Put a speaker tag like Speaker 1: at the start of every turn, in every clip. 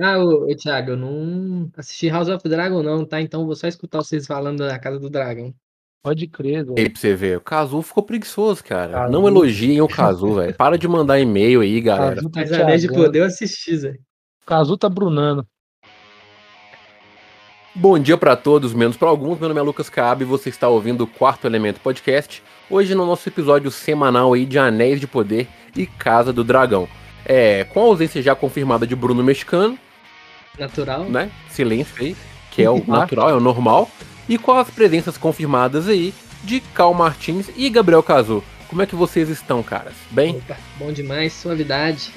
Speaker 1: Ah, ô, ô, Thiago, eu não assisti House of Dragon, não, tá? Então vou só escutar vocês falando da Casa do Dragão.
Speaker 2: Pode crer,
Speaker 3: Aí
Speaker 2: velho.
Speaker 3: pra você ver, o Cazu ficou preguiçoso, cara.
Speaker 2: Cazu.
Speaker 3: Não elogiem o Cazu, velho. Para de mandar e-mail aí, galera.
Speaker 2: Cazu tá
Speaker 1: Mas Anéis de. Poder eu assisti, Zé.
Speaker 2: Cazu tá brunando.
Speaker 3: Bom dia pra todos, menos pra alguns. Meu nome é Lucas Caab e você está ouvindo o Quarto Elemento Podcast. Hoje no nosso episódio semanal aí de Anéis de Poder e Casa do Dragão. É, com a ausência já confirmada de Bruno Mexicano,
Speaker 1: Natural.
Speaker 3: né? Silêncio aí, que é o natural, é o normal. E com as presenças confirmadas aí de Cal Martins e Gabriel Cazu. Como é que vocês estão, caras? Bem?
Speaker 1: Opa, bom demais, suavidade.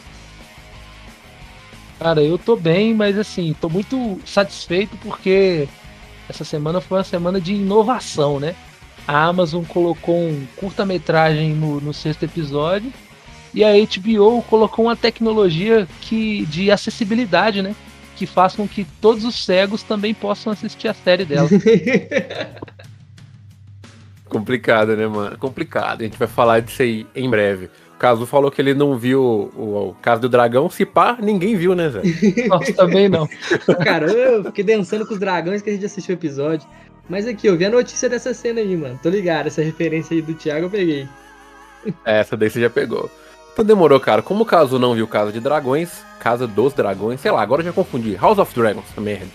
Speaker 2: Cara, eu tô bem, mas assim, tô muito satisfeito porque essa semana foi uma semana de inovação, né? A Amazon colocou um curta-metragem no, no sexto episódio e a HBO colocou uma tecnologia que, de acessibilidade, né? Que faz com que todos os cegos também possam assistir a série dela.
Speaker 3: Complicado, né, mano? Complicado. A gente vai falar disso aí em breve. O Cazu falou que ele não viu o, o Caso do Dragão. Se pá, ninguém viu, né, Zé?
Speaker 2: Nossa, também não.
Speaker 1: Cara, eu fiquei dançando com os dragões que a gente assistiu o episódio. Mas aqui, eu vi a notícia dessa cena aí, mano. Tô ligado, essa referência aí do Thiago eu peguei.
Speaker 3: Essa daí você já pegou. Então demorou, cara. Como o Cazu não viu Casa de Dragões, Casa dos Dragões, sei lá, agora eu já confundi. House of Dragons, merda.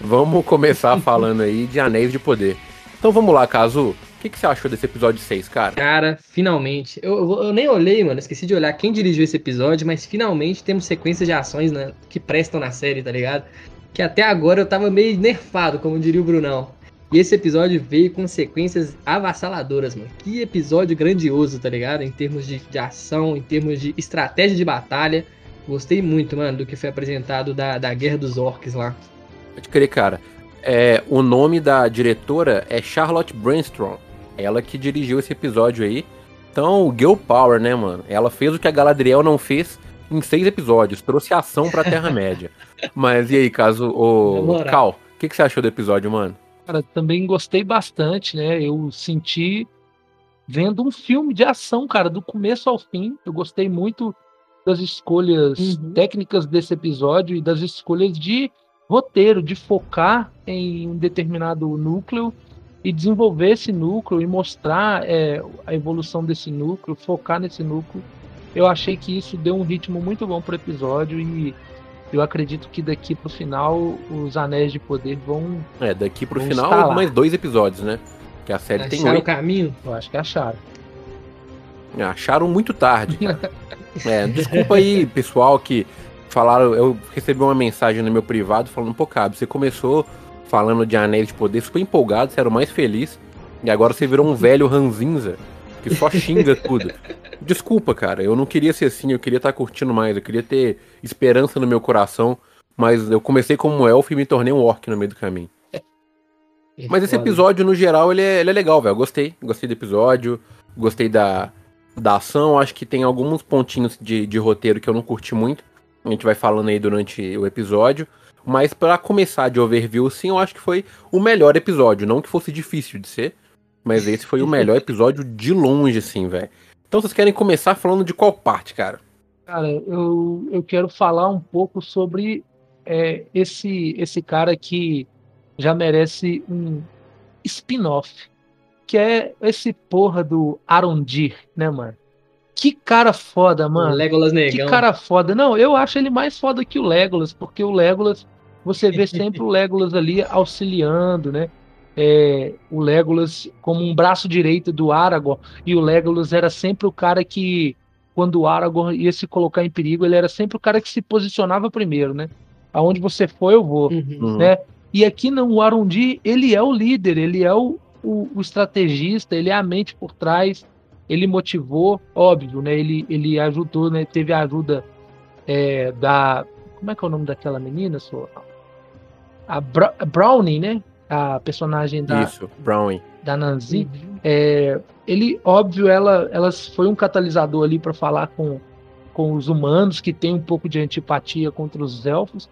Speaker 3: Vamos começar falando aí de Anéis de Poder. Então vamos lá, Cazu. O que, que você achou desse episódio 6, cara?
Speaker 1: Cara, finalmente. Eu, eu, eu nem olhei, mano. Esqueci de olhar quem dirigiu esse episódio, mas finalmente temos sequências de ações né, que prestam na série, tá ligado? Que até agora eu tava meio nerfado, como diria o Brunão. E esse episódio veio com sequências avassaladoras, mano. Que episódio grandioso, tá ligado? Em termos de, de ação, em termos de estratégia de batalha. Gostei muito, mano, do que foi apresentado da, da Guerra dos Orcs lá.
Speaker 3: Pode crer, cara. É, o nome da diretora é Charlotte Brandstrom. Ela que dirigiu esse episódio aí. Então, Girl Power, né, mano? Ela fez o que a Galadriel não fez em seis episódios. Trouxe ação pra Terra-média. Mas e aí, caso o. Cal, o que, que você achou do episódio, mano?
Speaker 2: Cara, também gostei bastante, né? Eu senti vendo um filme de ação, cara, do começo ao fim. Eu gostei muito das escolhas
Speaker 1: Uhum.
Speaker 2: técnicas desse episódio e das escolhas de roteiro, de focar em um determinado núcleo e desenvolver esse núcleo e mostrar é, a evolução desse núcleo, focar nesse núcleo. Eu achei que isso deu um ritmo muito bom pro episódio e eu acredito que daqui pro final os Anéis de Poder vão,
Speaker 3: É, daqui pro final,
Speaker 2: escalar.
Speaker 3: mais dois episódios, né? Que a série tem
Speaker 1: Acharam o
Speaker 3: oito.
Speaker 1: caminho?
Speaker 2: eu acho que acharam.
Speaker 3: Acharam muito tarde. É, desculpa aí, pessoal, que falaram. Eu recebi uma mensagem no meu privado falando, pô, Cabo, você começou falando de Anéis de Poder super empolgado, você era o mais feliz, e agora você virou um velho ranzinza que só xinga tudo. Desculpa, cara, eu não queria ser assim, eu queria estar curtindo mais, eu queria ter esperança no meu coração, mas eu comecei como um elfo e me tornei um orc no meio do caminho. Mas esse episódio, no geral, ele é, ele é legal, velho. Eu Gostei. Gostei do episódio. Gostei da, da ação. Acho que tem alguns pontinhos de, de roteiro que eu não curti muito. A gente vai falando aí durante o episódio. Mas pra começar de overview, sim, eu acho que foi o melhor episódio. Não que fosse difícil de ser. Mas esse foi o melhor episódio de longe, assim, velho. Então vocês querem começar falando de qual parte, cara?
Speaker 2: Cara, eu, eu quero falar um pouco sobre é, esse, esse cara que já merece um spin-off, que é esse porra do Arondir, né, mano? Que cara foda, mano.
Speaker 1: Legolas
Speaker 2: Que
Speaker 1: Negão.
Speaker 2: cara foda. Não, eu acho ele mais foda que o Legolas, porque o Legolas, você vê sempre o Legolas ali auxiliando, né? É, o Legolas como um braço direito do Aragorn, e o Legolas era sempre o cara que, quando o Aragorn ia se colocar em perigo, ele era sempre o cara que se posicionava primeiro, né? Aonde você for, eu vou.
Speaker 1: Uhum.
Speaker 2: né? E aqui não, o Arundi, ele é o líder, ele é o, o, o estrategista, ele é a mente por trás, ele motivou, óbvio, né? Ele, ele ajudou, né? Teve a ajuda é, da. Como é que é o nome daquela menina? só? A Bra Brownie, né? A personagem da,
Speaker 3: Isso, Brownie.
Speaker 2: da Nanzi.
Speaker 1: Uhum.
Speaker 2: É, ele, óbvio, ela, ela foi um catalisador ali para falar com, com os humanos que tem um pouco de antipatia contra os elfos.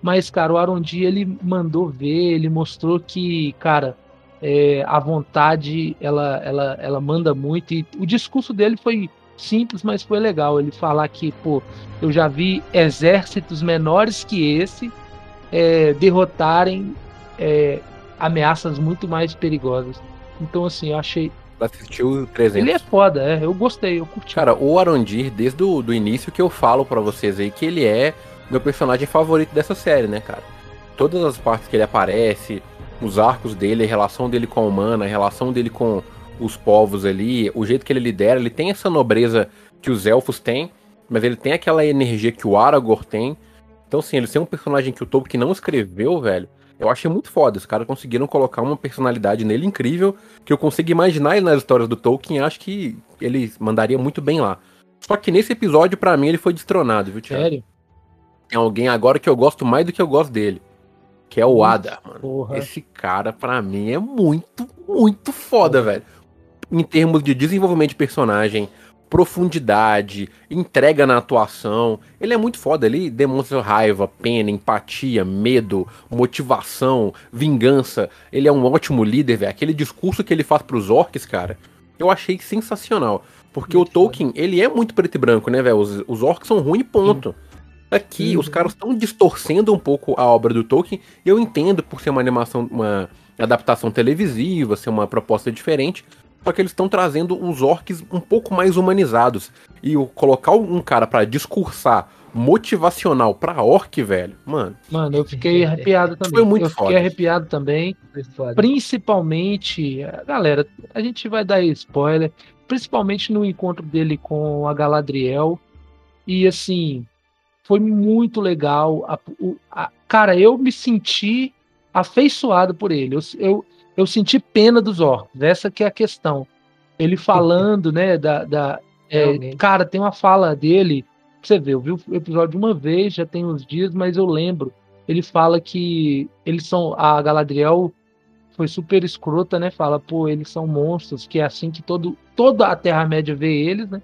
Speaker 2: Mas, cara, o Arondi ele mandou ver, ele mostrou que, cara, é, a vontade ela, ela, ela manda muito. E o discurso dele foi simples, mas foi legal ele falar que, pô, eu já vi exércitos menores que esse é, derrotarem é, ameaças muito mais perigosas. Então, assim, eu achei.
Speaker 3: Assistiu 300.
Speaker 2: Ele é foda, é, eu gostei, eu curti.
Speaker 3: Cara, o Arondir, desde o do início que eu falo para vocês aí, que ele é meu personagem favorito dessa série, né, cara? Todas as partes que ele aparece, os arcos dele, a relação dele com a humana, a relação dele com os povos ali, o jeito que ele lidera, ele tem essa nobreza que os elfos têm, mas ele tem aquela energia que o Aragorn tem. Então, assim, ele ser um personagem que o Tolkien não escreveu, velho, eu achei muito foda. Os caras conseguiram colocar uma personalidade nele incrível, que eu consigo imaginar ele nas histórias do Tolkien, acho que ele mandaria muito bem lá. Só que nesse episódio, para mim, ele foi destronado, viu, Thiago? Sério? Tem alguém agora que eu gosto mais do que eu gosto dele que é o Ada, mano. Porra. Esse cara, para mim, é muito, muito foda, velho. Em termos de desenvolvimento de personagem, profundidade, entrega na atuação. Ele é muito foda, ele demonstra raiva, pena, empatia, medo, motivação, vingança. Ele é um ótimo líder, velho. Aquele discurso que ele faz pros orcs, cara, eu achei sensacional. Porque muito o Tolkien, foda. ele é muito preto e branco, né, velho? Os, os orcs são ruins, ponto. Sim. Aqui, uhum. os caras estão distorcendo um pouco a obra do Tolkien, e eu entendo por ser uma animação, uma adaptação televisiva, ser uma proposta diferente, só que eles estão trazendo os orcs um pouco mais humanizados. E o, colocar um cara para discursar motivacional pra orc, velho, mano.
Speaker 2: Mano, eu fiquei arrepiado também. Foi muito eu foda. fiquei arrepiado também. Principalmente, galera, a gente vai dar spoiler, principalmente no encontro dele com a Galadriel. E assim, foi muito legal. A, a, cara, eu me senti afeiçoado por ele. Eu, eu, eu senti pena dos orcs. Essa que é a questão. Ele falando, né, da... da é, cara, tem uma fala dele, você vê, eu vi o episódio uma vez, já tem uns dias, mas eu lembro. Ele fala que eles são... A Galadriel foi super escrota, né? Fala, pô, eles são monstros, que é assim que todo, toda a Terra-média vê eles, né?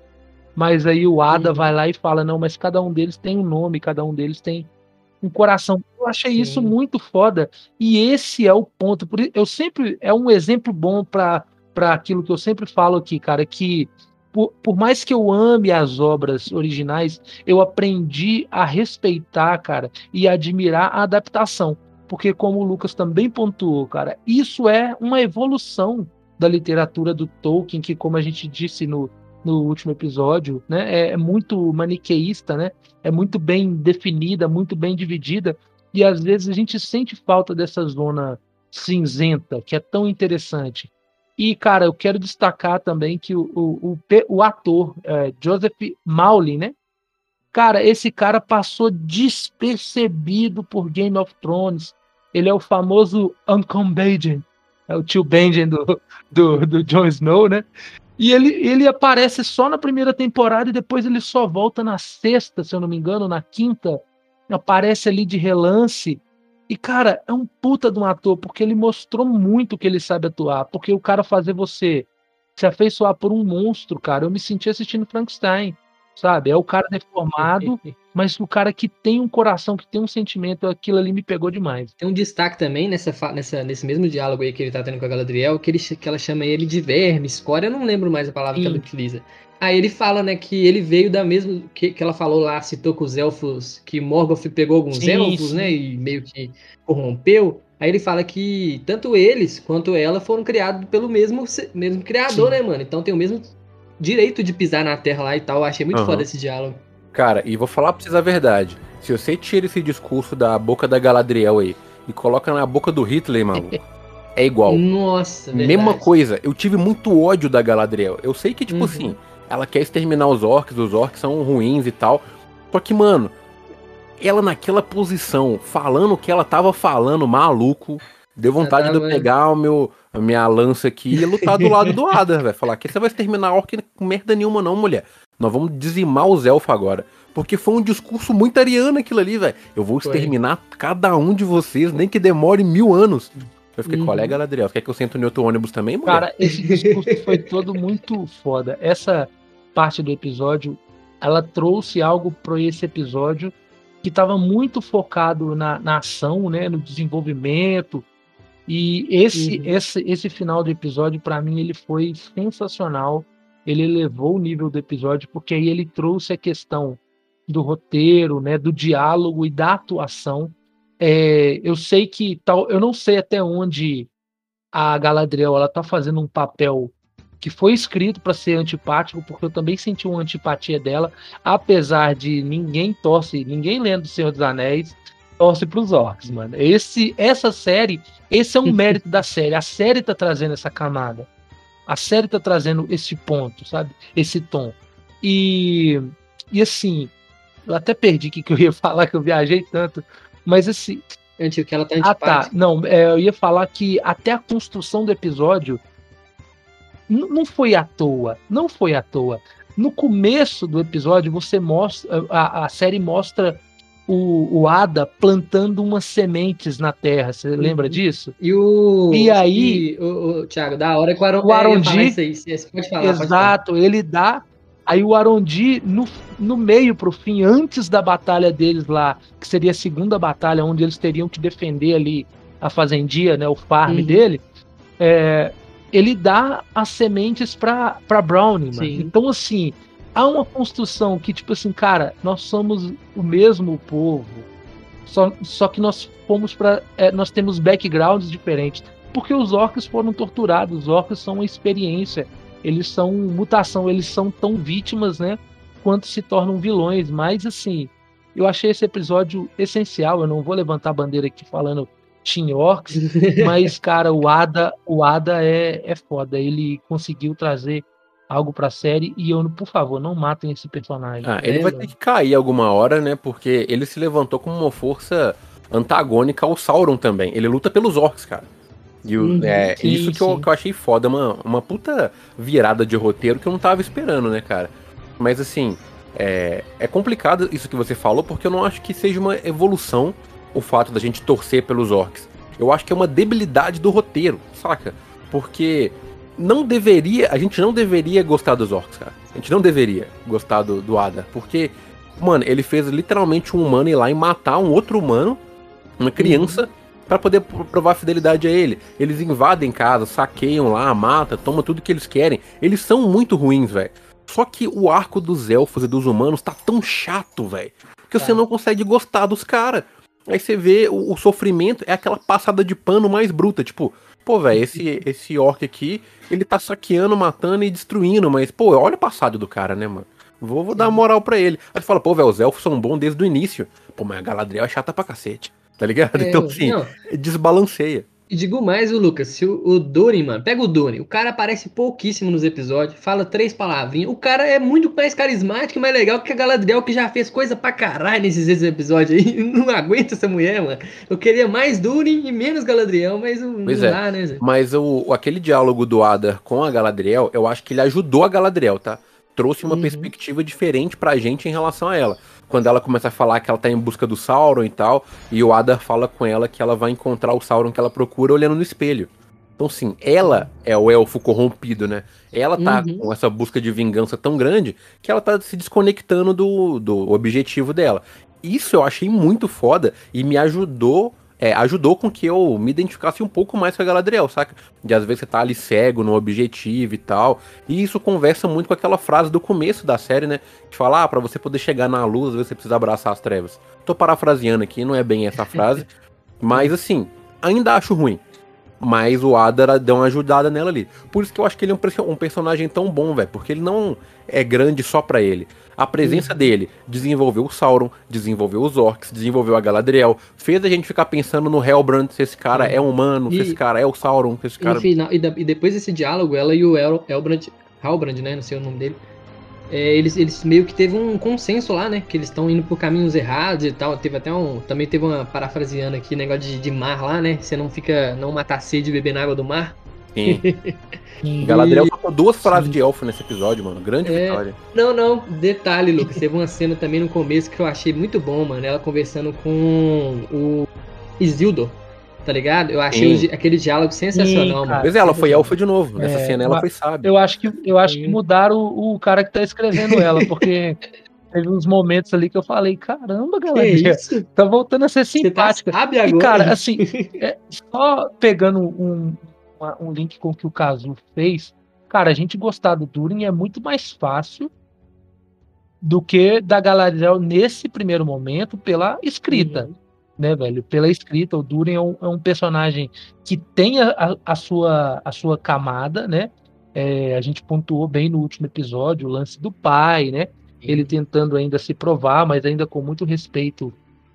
Speaker 2: Mas aí o Ada Sim. vai lá e fala: não, mas cada um deles tem um nome, cada um deles tem um coração. Eu achei Sim. isso muito foda. E esse é o ponto. Eu sempre. É um exemplo bom para aquilo que eu sempre falo aqui, cara, que. Por, por mais que eu ame as obras originais, eu aprendi a respeitar, cara, e admirar a adaptação. Porque, como o Lucas também pontuou, cara, isso é uma evolução da literatura do Tolkien, que, como a gente disse no, no último episódio, né? É, é, muito maniqueísta, né? É muito bem definida, muito bem dividida, e às vezes a gente sente falta dessa zona cinzenta, que é tão interessante. E, cara, eu quero destacar também que o, o, o, o ator, é, Joseph Mowley, né? Cara, esse cara passou despercebido por Game of Thrones. Ele é o famoso Uncle Benjen, é o tio Benjen do, do, do Jon Snow, né? E ele, ele aparece só na primeira temporada e depois ele só volta na sexta, se eu não me engano, na quinta. Aparece ali de relance. E, cara, é um puta de um ator, porque ele mostrou muito que ele sabe atuar. Porque o cara fazer você se afeiçoar por um monstro, cara, eu me senti assistindo Frankenstein sabe? É o cara deformado, mas o cara que tem um coração, que tem um sentimento, aquilo ali me pegou demais.
Speaker 1: Tem um destaque também nessa, nessa, nesse mesmo diálogo aí que ele tá tendo com a Galadriel, que, ele, que ela chama ele de verme, escória, eu não lembro mais a palavra Sim. que ela utiliza. Aí ele fala, né, que ele veio da mesma. Que, que ela falou lá, citou com os elfos, que Morgoth pegou alguns sim, elfos, sim. né, e meio que corrompeu. Aí ele fala que tanto eles quanto ela foram criados pelo mesmo, mesmo criador, sim. né, mano? Então tem o mesmo direito de pisar na terra lá e tal. Eu achei muito uhum. foda esse diálogo.
Speaker 3: Cara, e vou falar pra vocês a verdade. Se você tira esse discurso da boca da Galadriel aí e coloca na boca do Hitler, mano, é igual.
Speaker 1: Nossa,
Speaker 3: verdade. Mesma coisa. Eu tive muito ódio da Galadriel. Eu sei que, tipo uhum. assim, ela quer exterminar os orcs, os orcs são ruins e tal. Só que, mano, ela naquela posição, falando o que ela tava falando, maluco, deu vontade de eu pegar o meu, a minha lança aqui e lutar do lado do Ada, velho. Falar que você vai exterminar a orc com merda nenhuma, não, mulher. Nós vamos dizimar os elfos agora. Porque foi um discurso muito ariano aquilo ali, velho. Eu vou exterminar foi. cada um de vocês, nem que demore mil anos. Eu fiquei, uhum. colega Ladriel, quer que eu sento no outro ônibus também, mulher?
Speaker 2: Cara, esse discurso foi todo muito foda. Essa parte do episódio, ela trouxe algo para esse episódio que estava muito focado na, na ação, né, no desenvolvimento, e esse, uhum. esse, esse final do episódio, para mim, ele foi sensacional. Ele elevou o nível do episódio, porque aí ele trouxe a questão do roteiro, né, do diálogo e da atuação. É, eu sei que tal, eu não sei até onde a Galadriel ela tá fazendo um papel que foi escrito para ser antipático, porque eu também senti uma antipatia dela, apesar de ninguém torce, ninguém lendo o Senhor dos Anéis torce para os orcs, mano. Esse, essa série, esse é um mérito da série. A série tá trazendo essa camada. A série tá trazendo esse ponto, sabe? Esse tom. E, e assim, eu até perdi o que, que eu ia falar, que eu viajei tanto. Mas assim.
Speaker 1: Antigo, que ela tá
Speaker 2: Ah, tá. Não, é, eu ia falar que até a construção do episódio não foi à toa. Não foi à toa. No começo do episódio, você mostra. A, a série mostra o, o Ada plantando umas sementes na terra. Você uhum. lembra disso?
Speaker 1: E o.
Speaker 2: E aí.
Speaker 1: E, o, o, Thiago, da hora que o, Aron,
Speaker 2: o Arondi.
Speaker 1: Aí, pode falar,
Speaker 2: exato,
Speaker 1: pode falar.
Speaker 2: ele dá. Aí o Arondi, no, no meio pro fim, antes da batalha deles lá, que seria a segunda batalha, onde eles teriam que defender ali a fazendia, né, o farm uhum. dele, é, ele dá as sementes pra Brownie, mano. Então, assim, há uma construção que, tipo assim, cara, nós somos o mesmo povo, só, só que nós fomos para é, nós temos backgrounds diferentes. Porque os orcs foram torturados, os orcs são uma experiência, eles são mutação, eles são tão vítimas, né, quanto se tornam vilões. Mas, assim, eu achei esse episódio essencial. Eu não vou levantar a bandeira aqui falando Team Orcs, mas, cara, o Ada, o Ada é, é foda. Ele conseguiu trazer algo pra série e eu, por favor, não matem esse personagem.
Speaker 3: Ah, ele vai ter que cair alguma hora, né? Porque ele se levantou como uma força antagônica ao Sauron também. Ele luta pelos orcs, cara. E o, uhum, é sim, isso que eu, que eu, achei foda, uma, uma puta virada de roteiro que eu não tava esperando, né, cara? Mas assim, é, é complicado isso que você falou, porque eu não acho que seja uma evolução o fato da gente torcer pelos orcs. Eu acho que é uma debilidade do roteiro, saca? Porque não deveria, a gente não deveria gostar dos orcs, cara. A gente não deveria gostar do, do Ada, porque, mano, ele fez literalmente um humano ir lá e matar um outro humano, uma criança, uhum. para poder provar fidelidade a ele. Eles invadem casa, saqueiam lá, mata, toma tudo que eles querem. Eles são muito ruins, velho. Só que o arco dos elfos e dos humanos tá tão chato, velho, que você é. não consegue gostar dos caras. Aí você vê o, o, sofrimento é aquela passada de pano mais bruta, tipo, pô, velho, esse, esse orc aqui, ele tá saqueando, matando e destruindo, mas, pô, olha o passado do cara, né, mano? Vou, vou dar moral pra ele. Aí tu fala, pô, velho, os elfos são bons desde o início. Pô, mas a Galadriel é chata pra cacete, tá ligado? É, então, assim, não. desbalanceia.
Speaker 1: E digo mais, o Lucas, se o, o Doni, mano, pega o Doni, o cara aparece pouquíssimo nos episódios, fala três palavrinhas, o cara é muito mais carismático e mais legal que a Galadriel, que já fez coisa pra caralho nesses episódios aí, não aguenta essa mulher, mano. Eu queria mais Duni e menos Galadriel, mas pois não é. dá, né, Zé?
Speaker 3: Mas o, aquele diálogo do Adar com a Galadriel, eu acho que ele ajudou a Galadriel, tá? Trouxe uma uhum. perspectiva diferente pra gente em relação a ela quando ela começa a falar que ela tá em busca do Sauron e tal, e o Adar fala com ela que ela vai encontrar o Sauron que ela procura olhando no espelho. Então, sim, ela é o elfo corrompido, né? Ela tá uhum. com essa busca de vingança tão grande que ela tá se desconectando do, do objetivo dela. Isso eu achei muito foda e me ajudou é, ajudou com que eu me identificasse um pouco mais com a Galadriel, saca? De às vezes você tá ali cego no objetivo e tal. E isso conversa muito com aquela frase do começo da série, né? De falar, ah, pra você poder chegar na luz, às vezes você precisa abraçar as trevas. Tô parafraseando aqui, não é bem essa frase. mas assim, ainda acho ruim. Mas o Adar deu uma ajudada nela ali. Por isso que eu acho que ele é um, um personagem tão bom, velho. Porque ele não é grande só pra ele. A presença uhum. dele desenvolveu o Sauron, desenvolveu os Orcs, desenvolveu a Galadriel, fez a gente ficar pensando no Hellbrand, se esse cara uhum. é humano, e, se esse cara é o Sauron, se esse cara...
Speaker 1: Final, e, da, e, depois desse diálogo, ela e o El, Elbrand, Halbrand, né, não sei o nome dele, é, eles, eles meio que teve um consenso lá, né? Que eles estão indo por caminhos errados e tal. Teve até um. Também teve uma parafraseando aqui, negócio de, de mar lá, né? Você não fica. não matar sede e beber na água do mar.
Speaker 3: Sim. Galadriel falou duas frases Sim. de elfo nesse episódio, mano. Grande é... vitória.
Speaker 1: Não, não. Detalhe, Lucas. teve uma cena também no começo que eu achei muito bom, mano. Ela conversando com o Isildur. Tá ligado? Eu achei aquele diálogo sensacional, Sim, mano.
Speaker 3: Pois é, ela foi elfa de novo. Nessa é, cena ela foi sábia.
Speaker 2: Eu acho que, eu acho que mudaram o, o cara que tá escrevendo ela, porque teve uns momentos ali que eu falei, caramba, galera, tá voltando a ser simpática. Você tá
Speaker 1: agora?
Speaker 2: E, cara, assim, é, só pegando um, uma, um link com o que o Kazu fez, Cara, a gente gostar do Durin é muito mais fácil do que da Galadriel nesse primeiro momento pela escrita. Uhum. Né, velho? Pela escrita, o Durin é um, é um personagem que tem a, a, sua, a sua camada, né? É, a gente pontuou bem no último episódio o lance do pai, né? Ele tentando ainda se provar, mas ainda com muito respeito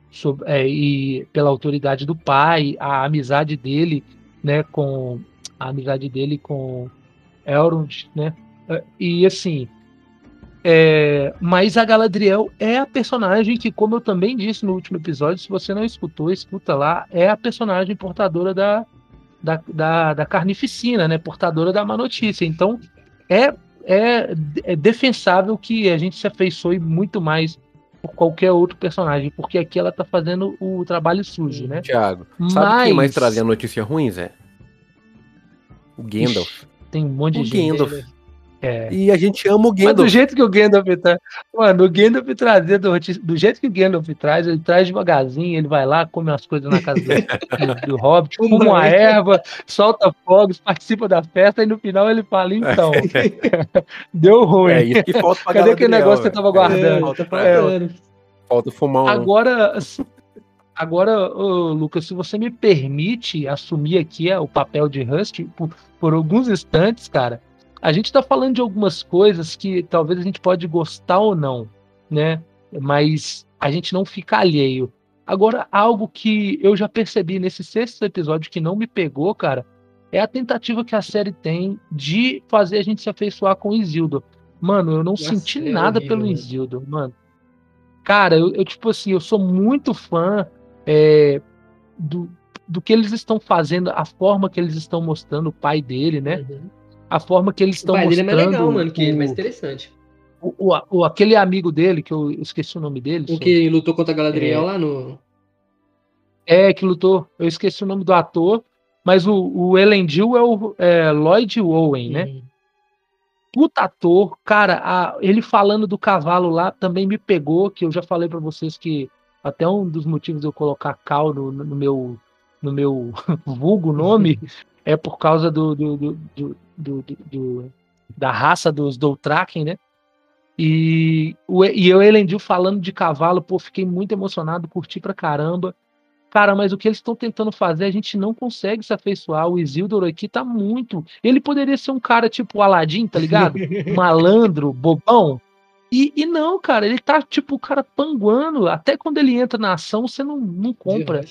Speaker 2: sobre, é, e pela autoridade do pai, a amizade dele, né? Com a amizade dele com Elrond, né? E assim, é, mas a Galadriel é a personagem que, como eu também disse no último episódio, se você não escutou, escuta lá, é a personagem portadora da, da, da, da carnificina, né? Portadora da má notícia. Então, é, é, é defensável que a gente se afeiçoe muito mais por qualquer outro personagem, porque aqui ela tá fazendo o trabalho sujo, né?
Speaker 3: Tiago, sabe Mas... quem mais trazia notícia ruim, Zé? O Gandalf. Ixi,
Speaker 2: tem um monte de
Speaker 3: o
Speaker 2: gente.
Speaker 3: Gandalf. É. E a gente ama o Gandalf.
Speaker 2: Mas do jeito que o Gandalf traz. Mano, o Gandalf trazer do, do jeito que o Gandalf traz, ele traz devagarzinho, ele vai lá, come as coisas na casa do, do, do Hobbit, fuma uma erva, solta fogos, participa da festa e no final ele fala: então, deu ruim. É
Speaker 3: isso que falta pra
Speaker 2: Cadê aquele negócio que você tava guardando?
Speaker 3: É, falta, falta fumar um.
Speaker 2: Agora. Agora, ô, Lucas, se você me permite assumir aqui é, o papel de Husky por, por alguns instantes, cara, a gente está falando de algumas coisas que talvez a gente pode gostar ou não, né? Mas a gente não fica alheio. Agora, algo que eu já percebi nesse sexto episódio que não me pegou, cara, é a tentativa que a série tem de fazer a gente se afeiçoar com o Isildo. Mano, eu não Nossa, senti é nada horrível, pelo né? Isildo, mano. Cara, eu, eu, tipo assim, eu sou muito fã é, do, do que eles estão fazendo, a forma que eles estão mostrando o pai dele, né? Uhum a forma que eles estão mostrando. Dele é mais legal,
Speaker 1: mano, que o, é mais interessante.
Speaker 2: O, o, o, aquele amigo dele, que eu esqueci o nome dele.
Speaker 1: O que lutou contra a Galadriel é, lá no.
Speaker 2: É, que lutou. Eu esqueci o nome do ator, mas o, o Elendil é o é, Lloyd Owen, né? Uhum. Puta ator, cara, a, ele falando do cavalo lá também me pegou, que eu já falei para vocês que até um dos motivos de eu colocar Cal no, no meu no meu vulgo nome é por causa do, do, do, do, da raça dos Doutraken, né? E, e eu, Elendil, falando de cavalo, pô, fiquei muito emocionado, curti pra caramba. Cara, mas o que eles estão tentando fazer, a gente não consegue se afeiçoar. O Isildur aqui tá muito. Ele poderia ser um cara tipo Aladdin, tá ligado? Malandro, bobão. E, e não, cara, ele tá tipo o cara panguando. Até quando ele entra na ação, você não, não compra.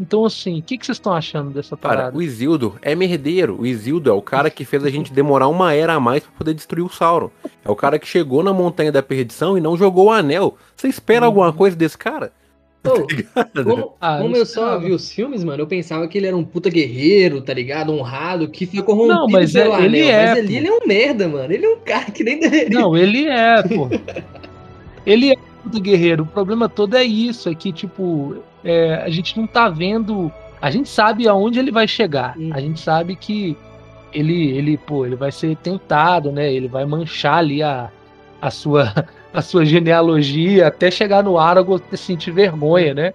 Speaker 2: Então, assim, o que, que vocês estão achando dessa parada?
Speaker 3: Cara, o Isildo é merdeiro. O Isildo é o cara que fez a gente demorar uma era a mais para poder destruir o Sauron. É o cara que chegou na Montanha da Perdição e não jogou o anel. Você espera uhum. alguma coisa desse cara?
Speaker 1: Oh, como, ah, como eu só vi os filmes, mano, eu pensava que ele era um puta guerreiro, tá ligado? Honrado, que foi corrompido
Speaker 2: não, mas pelo é, ele anel. É,
Speaker 1: mas ali ele é um merda, mano. Ele é um cara que nem deveria.
Speaker 2: Não, ele é, pô. ele é puta guerreiro. O problema todo é isso, é que, tipo, é, a gente não tá vendo. A gente sabe aonde ele vai chegar. A gente sabe que ele, ele, pô, ele vai ser tentado, né? Ele vai manchar ali a, a sua a sua genealogia até chegar no Aragorn sentir vergonha, né?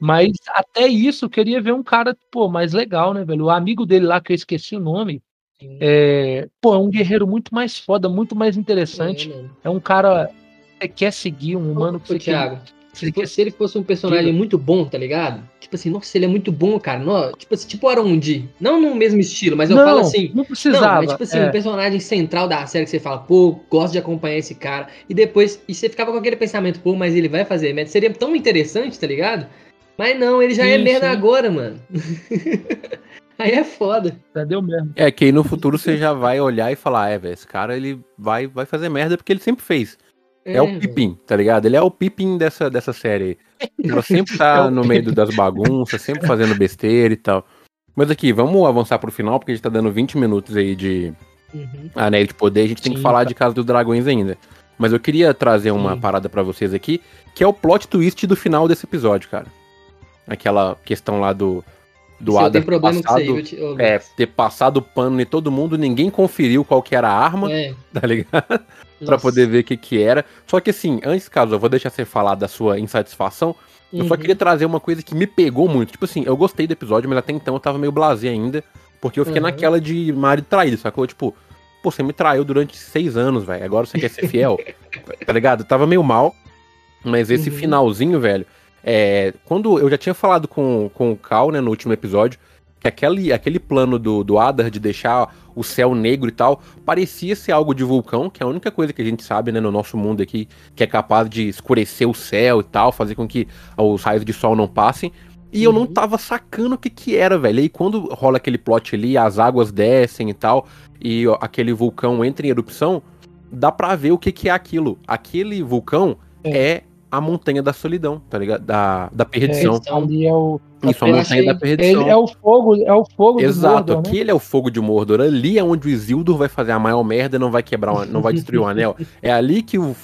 Speaker 2: Mas até isso eu queria ver um cara, pô, mais legal, né, velho? O amigo dele lá, que eu esqueci o nome, é, pô, é um guerreiro muito mais foda, muito mais interessante. É, é um cara que quer seguir, um humano que
Speaker 1: você Thiago, quer... Se, se ele fosse um personagem que... muito bom, tá ligado? Tipo assim, nossa, ele é muito bom, cara. No, tipo assim, tipo Arondi. Não no mesmo estilo, mas eu
Speaker 2: não,
Speaker 1: falo assim.
Speaker 2: Não precisava. Não, mas
Speaker 1: tipo assim, é. um personagem central da série que você fala, pô, gosto de acompanhar esse cara. E depois, e você ficava com aquele pensamento, pô, mas ele vai fazer merda. Seria tão interessante, tá ligado? Mas não, ele já é sim, é merda sim. agora, mano. aí é foda.
Speaker 2: Já deu merda.
Speaker 3: É que aí no futuro você já vai olhar e falar, é, velho, esse cara ele vai, vai fazer merda porque ele sempre fez. É, é o Pippin, tá ligado? Ele é o Pippin dessa, dessa série. Ela sempre tá é no meio das bagunças, sempre fazendo besteira e tal. Mas aqui, vamos avançar pro final, porque a gente tá dando 20 minutos aí de uhum. Anéis de Poder. A gente tem Sim, que falar tá. de Casa dos Dragões ainda. Mas eu queria trazer uma Sim. parada para vocês aqui, que é o plot twist do final desse episódio, cara. Aquela questão lá do, do Adam passado, é, ter passado pano em todo mundo, ninguém conferiu qual que era a arma, é. tá ligado? Para poder ver o que que era. Só que assim, antes, caso eu vou deixar você falar da sua insatisfação, uhum. eu só uhum. queria trazer uma coisa que me pegou muito. Tipo assim, eu gostei do episódio, mas até então eu tava meio blasé ainda, porque eu fiquei uhum. naquela de marido traído, sacou? Tipo, pô, você me traiu durante seis anos, velho. Agora você quer ser fiel. tá ligado? Eu tava meio mal. Mas esse uhum. finalzinho, velho. É, quando eu já tinha falado com, com o Cal, né, no último episódio, que aquele, aquele plano do, do Adar de deixar o céu negro e tal, parecia ser algo de vulcão, que é a única coisa que a gente sabe, né, no nosso mundo aqui, que é capaz de escurecer o céu e tal, fazer com que os raios de sol não passem. E uhum. eu não uhum. tava sacando o que que era, velho. E quando rola aquele plot ali, as águas descem e tal, e aquele vulcão entra em erupção, dá pra ver o que que é aquilo. Aquele vulcão é, é a montanha da solidão, tá ligado? Da, da perdição.
Speaker 2: É, é o.
Speaker 3: Isso, a montanha da perdição.
Speaker 2: Ele é o fogo, é o fogo
Speaker 3: Exato, Mordor, né? aquele é o fogo de Mordor. Ali é onde o Isildur vai fazer a maior merda e não vai quebrar, não vai destruir o anel. É ali que o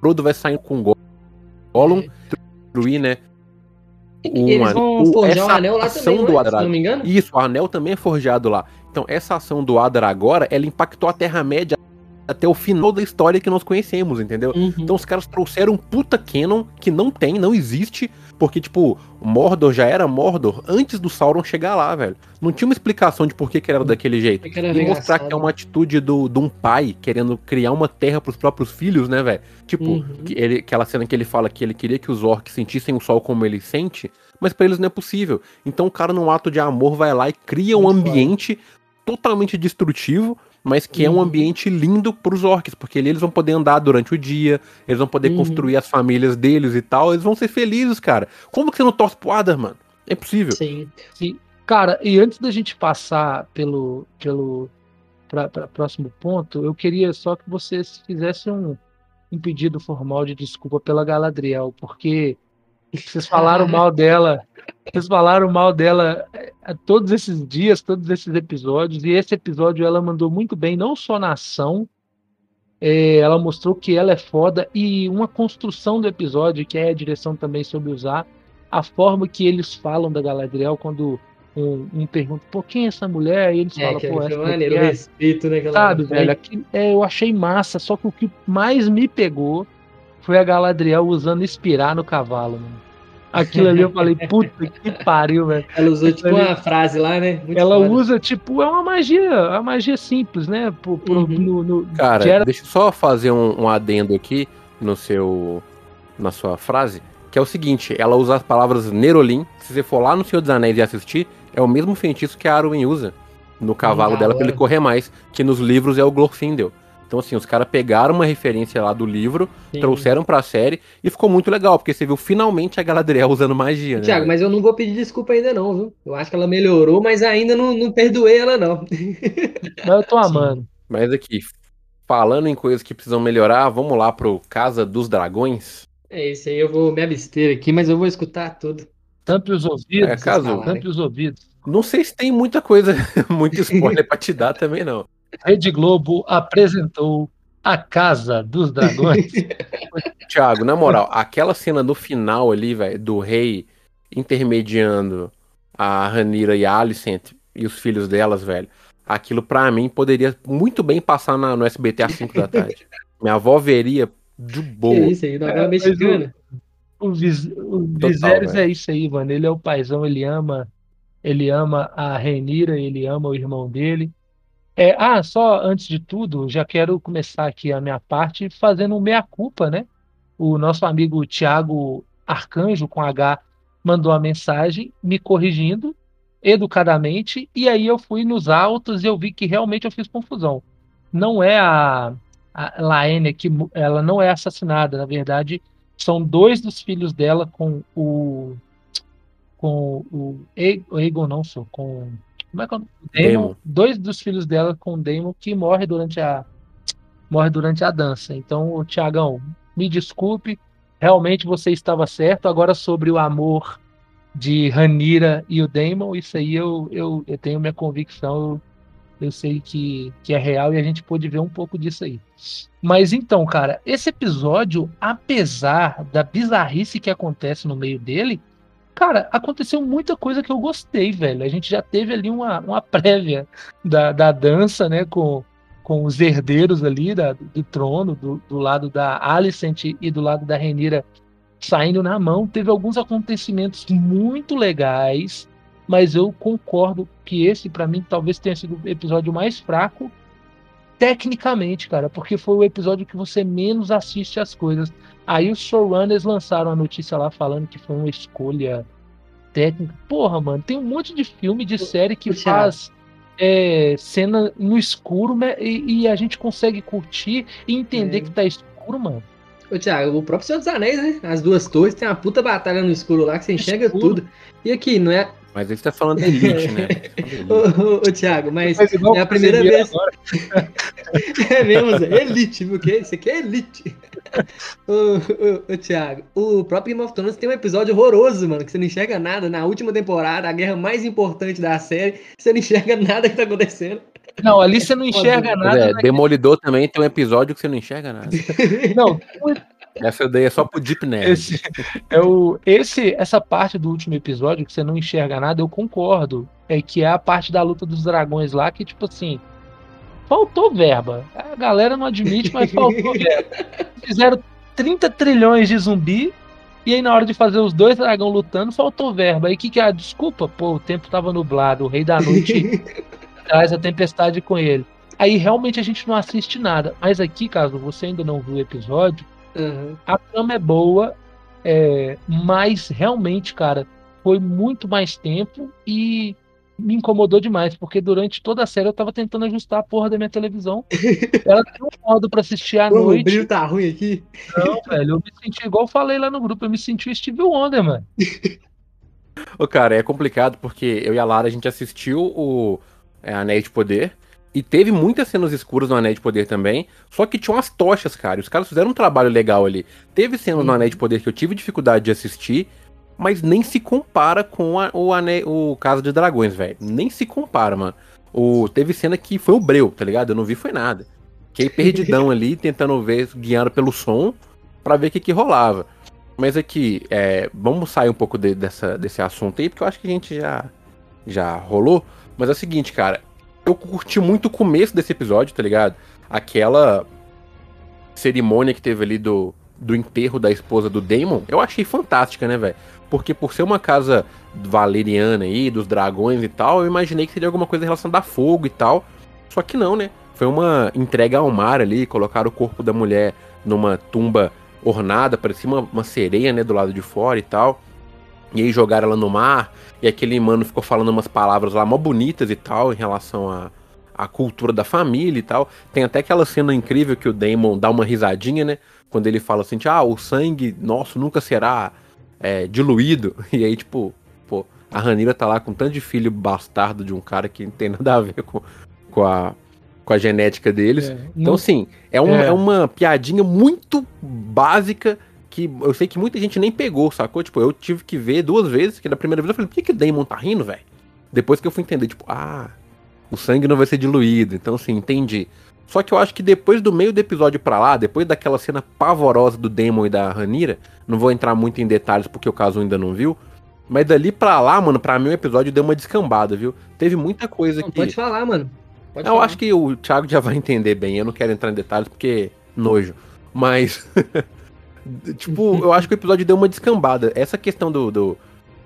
Speaker 3: Frodo vai sair com o Gollum, destruir, né?
Speaker 1: Um, Eles vão o, forjar o anel lá também,
Speaker 3: do Adar, se não me engano? Isso, o anel também é forjado lá. Então, essa ação do Adar agora, ela impactou a Terra-média até o final da história que nós conhecemos, entendeu? Uhum. Então os caras trouxeram um puta canon que não tem, não existe, porque, tipo, Mordor já era Mordor antes do Sauron chegar lá, velho. Não tinha uma explicação de por que, que era daquele jeito. E mostrar que é uma atitude do, de um pai querendo criar uma terra pros próprios filhos, né, velho? Tipo, uhum. que ele, aquela cena que ele fala que ele queria que os orcs sentissem o sol como ele sente, mas para eles não é possível. Então o cara, num ato de amor, vai lá e cria um ambiente totalmente destrutivo mas que uhum. é um uhum. ambiente lindo para os orcs, porque ali eles vão poder andar durante o dia, eles vão poder uhum. construir as famílias deles e tal, eles vão ser felizes, cara. Como que você não torce pro Adar, mano? É possível.
Speaker 2: Sim. Sim. Cara, e antes da gente passar pelo pelo para próximo ponto, eu queria só que vocês fizessem um, um pedido formal de desculpa pela Galadriel, porque vocês falaram mal dela. Vocês falaram mal dela eh, todos esses dias, todos esses episódios. E esse episódio ela mandou muito bem, não só na ação. É, ela mostrou que ela é foda. E uma construção do episódio, que é a direção também sobre usar. A forma que eles falam da Galadriel quando um, um pergunta, pô, quem é essa mulher? E eles é, falam, pô, essa
Speaker 1: maneiro, é. respeito, né?
Speaker 2: Sabe, velho? Aqui, é, eu achei massa, só que o que mais me pegou foi a Galadriel usando inspirar no cavalo, mano. Aquilo ali eu falei, puta que pariu, velho.
Speaker 1: Ela usou tipo ali, uma frase lá, né?
Speaker 2: Muito ela foda. usa, tipo, é uma magia, é uma magia simples, né? Pro, pro,
Speaker 3: uhum. no, no, Cara, era... deixa eu só fazer um, um adendo aqui no seu. na sua frase. Que é o seguinte, ela usa as palavras Nerolin. Se você for lá no Senhor dos Anéis e assistir, é o mesmo feitiço que a Arwen usa no cavalo ah, dela para ele correr mais, que nos livros é o Glorfindel. Então, assim, os caras pegaram uma referência lá do livro, Sim. trouxeram pra série e ficou muito legal, porque você viu finalmente a Galadriel usando magia, né?
Speaker 1: Tiago, mas eu não vou pedir desculpa ainda não, viu? Eu acho que ela melhorou, mas ainda não, não perdoei ela, não.
Speaker 2: Mas eu tô amando. Sim.
Speaker 3: Mas aqui, falando em coisas que precisam melhorar, vamos lá pro Casa dos Dragões.
Speaker 1: É isso aí, eu vou me abster aqui, mas eu vou escutar tudo.
Speaker 2: Tampe os ouvidos, é, caso... tampe os ouvidos.
Speaker 3: Não sei se tem muita coisa, muito spoiler pra te dar também, não.
Speaker 2: Rede Globo apresentou A Casa dos Dragões.
Speaker 3: Tiago, na moral, aquela cena do final ali, velho, do rei intermediando a Ranira e a Alicent e os filhos delas, velho. Aquilo pra mim poderia muito bem passar na, no SBT às 5 da tarde. Minha avó veria de boa. É
Speaker 1: isso aí, novela é, mexicana.
Speaker 2: O, o Viserys é isso aí, mano. Ele é o paizão, ele ama, ele ama a Renira, ele ama o irmão dele. É, ah, só antes de tudo, já quero começar aqui a minha parte fazendo meia-culpa, né? O nosso amigo Tiago Arcanjo, com H, mandou a mensagem me corrigindo educadamente, e aí eu fui nos autos e eu vi que realmente eu fiz confusão. Não é a, a Laene que ela não é assassinada, na verdade, são dois dos filhos dela com o com o Egon não sou, com como é que é o Damon, Dois dos filhos dela com o Damon que morre durante a morre durante a dança. Então, o Tiagão, me desculpe, realmente você estava certo. Agora sobre o amor de Ranira e o Damon, isso aí eu, eu, eu tenho minha convicção, eu, eu sei que, que é real e a gente pôde ver um pouco disso aí. Mas então, cara, esse episódio, apesar da bizarrice que acontece no meio dele, Cara, aconteceu muita coisa que eu gostei, velho. A gente já teve ali uma, uma prévia da, da dança, né, com, com os herdeiros ali da, do trono, do, do lado da Alicent e do lado da Renira saindo na mão. Teve alguns acontecimentos muito legais, mas eu concordo que esse, para mim, talvez tenha sido o episódio mais fraco tecnicamente, cara, porque foi o episódio que você menos assiste as coisas. Aí os showrunners lançaram a notícia lá falando que foi uma escolha técnica. Porra, mano, tem um monte de filme, de série que faz é, cena no escuro né, e, e, a gente consegue curtir e entender é. que tá escuro, mano.
Speaker 1: Ô, Thiago, o próprio Senhor dos Anéis, né? As duas torres tem uma puta batalha no escuro lá que você enxerga escuro. tudo. E aqui, não é.
Speaker 3: Mas ele tá falando da elite, né?
Speaker 1: ô, ô, ô, Thiago, mas é a primeira vez. é mesmo, Zé. Elite, viu? Que? Isso aqui é elite. ô, ô, ô, Thiago, o próprio Game of Thrones tem um episódio horroroso, mano, que você não enxerga nada. Na última temporada, a guerra mais importante da série, você não enxerga nada que tá acontecendo.
Speaker 2: Não, ali você não enxerga nada. É?
Speaker 3: Demolidor também tem um episódio que você não enxerga nada.
Speaker 2: Não,
Speaker 3: essa daí é só pro Deep Nerd.
Speaker 2: Esse, é o, esse, essa parte do último episódio que você não enxerga nada, eu concordo. É que é a parte da luta dos dragões lá, que, tipo assim, faltou verba. A galera não admite, mas faltou verba. Fizeram 30 trilhões de zumbi, e aí na hora de fazer os dois dragões lutando, faltou verba. Aí o que, que é a desculpa? Pô, o tempo tava nublado, o rei da noite traz a tempestade com ele. Aí realmente a gente não assiste nada. Mas aqui, caso você ainda não viu o episódio, uhum. a trama é boa, é, mas realmente, cara, foi muito mais tempo e me incomodou demais, porque durante toda a série eu tava tentando ajustar a porra da minha televisão. Ela tem um modo pra assistir à Pô, noite. O
Speaker 1: brilho tá ruim aqui.
Speaker 2: Não, velho, eu me senti igual eu falei lá no grupo, eu me senti o Steve Wonder, mano.
Speaker 3: Ô, cara, é complicado porque eu e a Lara a gente assistiu o é, Anéis de Poder. E teve muitas cenas escuras no Anéis de Poder também. Só que tinha umas tochas, cara. Os caras fizeram um trabalho legal ali. Teve cenas no Anéis de Poder que eu tive dificuldade de assistir. Mas nem se compara com a, o, Ane... o Casa de Dragões, velho. Nem se compara, mano. O... Teve cena que foi o breu, tá ligado? Eu não vi foi nada. Fiquei perdidão ali, tentando ver, guiando pelo som, para ver o que, que rolava. Mas aqui, é, vamos sair um pouco de, dessa, desse assunto aí, porque eu acho que a gente já, já rolou. Mas é o seguinte, cara. Eu curti muito o começo desse episódio, tá ligado? Aquela cerimônia que teve ali do, do enterro da esposa do Damon, eu achei fantástica, né, velho? Porque por ser uma casa valeriana aí, dos dragões e tal, eu imaginei que seria alguma coisa relacionada a fogo e tal. Só que não, né? Foi uma entrega ao mar ali, colocaram o corpo da mulher numa tumba ornada, parecia uma, uma sereia, né, do lado de fora e tal. E aí jogaram ela no mar, e aquele mano ficou falando umas palavras lá mó bonitas e tal, em relação a, a cultura da família e tal. Tem até aquela cena incrível que o Damon dá uma risadinha, né? Quando ele fala assim, ah, o sangue nosso nunca será é, diluído. E aí, tipo, pô, a Ranira tá lá com tanto de filho bastardo de um cara que não tem nada a ver com, com, a, com a genética deles. É, então, assim, é, um, é. é uma piadinha muito básica que eu sei que muita gente nem pegou, sacou? Tipo, eu tive que ver duas vezes, que na primeira vez eu falei, por que, que o Damon tá rindo, velho? Depois que eu fui entender, tipo, ah, o sangue não vai ser diluído. Então, assim, entendi. Só que eu acho que depois do meio do episódio pra lá, depois daquela cena pavorosa do Damon e da Ranira, não vou entrar muito em detalhes porque o caso ainda não viu. Mas dali pra lá, mano, pra mim o episódio deu uma descambada, viu? Teve muita coisa não, que.
Speaker 1: Pode falar, mano.
Speaker 3: Pode eu falar. acho que o Thiago já vai entender bem. Eu não quero entrar em detalhes porque nojo. Mas. tipo, eu acho que o episódio deu uma descambada. Essa questão do, do